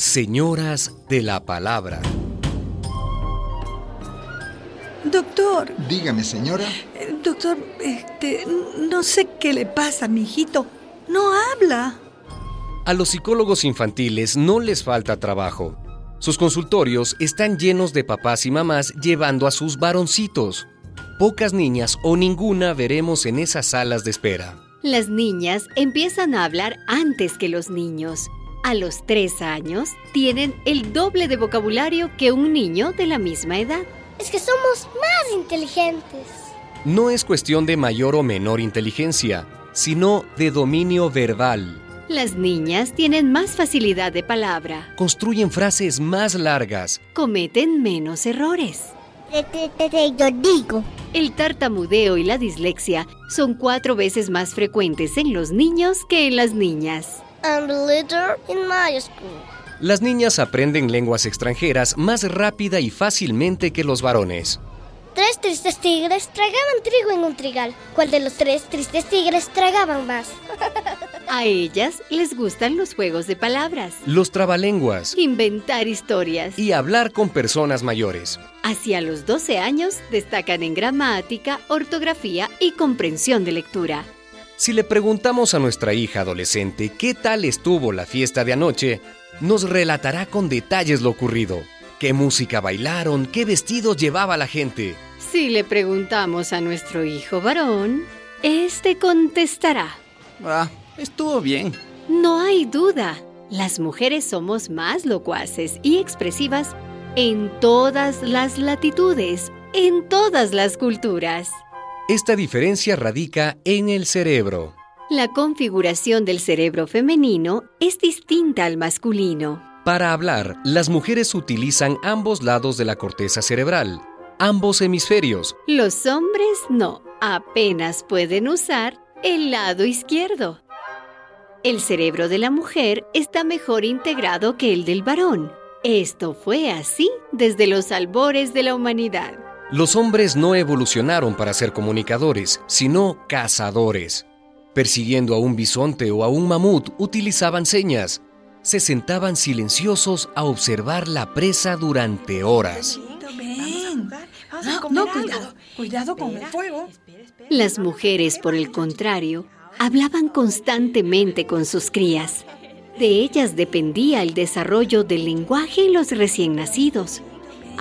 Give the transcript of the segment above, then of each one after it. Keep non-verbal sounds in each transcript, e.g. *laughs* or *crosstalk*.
Señoras de la Palabra. Doctor. Dígame, señora. Eh, doctor, este, no sé qué le pasa a mi hijito. No habla. A los psicólogos infantiles no les falta trabajo. Sus consultorios están llenos de papás y mamás llevando a sus varoncitos. Pocas niñas o ninguna veremos en esas salas de espera. Las niñas empiezan a hablar antes que los niños. A los tres años tienen el doble de vocabulario que un niño de la misma edad. Es que somos más inteligentes. No es cuestión de mayor o menor inteligencia, sino de dominio verbal. Las niñas tienen más facilidad de palabra. Construyen frases más largas. Cometen menos errores. Yo digo. El tartamudeo y la dislexia son cuatro veces más frecuentes en los niños que en las niñas. I'm the leader in my school. Las niñas aprenden lenguas extranjeras más rápida y fácilmente que los varones. Tres tristes tigres tragaban trigo en un trigal. ¿Cuál de los tres tristes tigres tragaban más? *laughs* A ellas les gustan los juegos de palabras, Los trabalenguas inventar historias. y hablar con personas mayores. Hacia los 12 años destacan en gramática, ortografía y comprensión de lectura. Si le preguntamos a nuestra hija adolescente qué tal estuvo la fiesta de anoche, nos relatará con detalles lo ocurrido. ¿Qué música bailaron? ¿Qué vestidos llevaba la gente? Si le preguntamos a nuestro hijo varón, este contestará. Ah, estuvo bien. No hay duda, las mujeres somos más locuaces y expresivas en todas las latitudes, en todas las culturas. Esta diferencia radica en el cerebro. La configuración del cerebro femenino es distinta al masculino. Para hablar, las mujeres utilizan ambos lados de la corteza cerebral, ambos hemisferios. Los hombres no, apenas pueden usar el lado izquierdo. El cerebro de la mujer está mejor integrado que el del varón. Esto fue así desde los albores de la humanidad. Los hombres no evolucionaron para ser comunicadores, sino cazadores. Persiguiendo a un bisonte o a un mamut utilizaban señas. Se sentaban silenciosos a observar la presa durante horas. No, no, cuidado. Cuidado con el fuego. Las mujeres, por el contrario, hablaban constantemente con sus crías. De ellas dependía el desarrollo del lenguaje en los recién nacidos.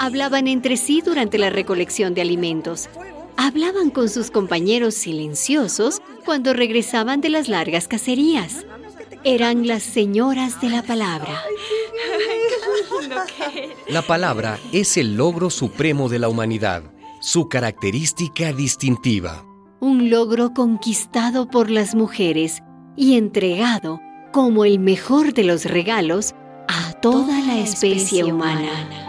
Hablaban entre sí durante la recolección de alimentos. Hablaban con sus compañeros silenciosos cuando regresaban de las largas cacerías. Eran las señoras de la palabra. La palabra es el logro supremo de la humanidad, su característica distintiva. Un logro conquistado por las mujeres y entregado como el mejor de los regalos a toda la especie humana.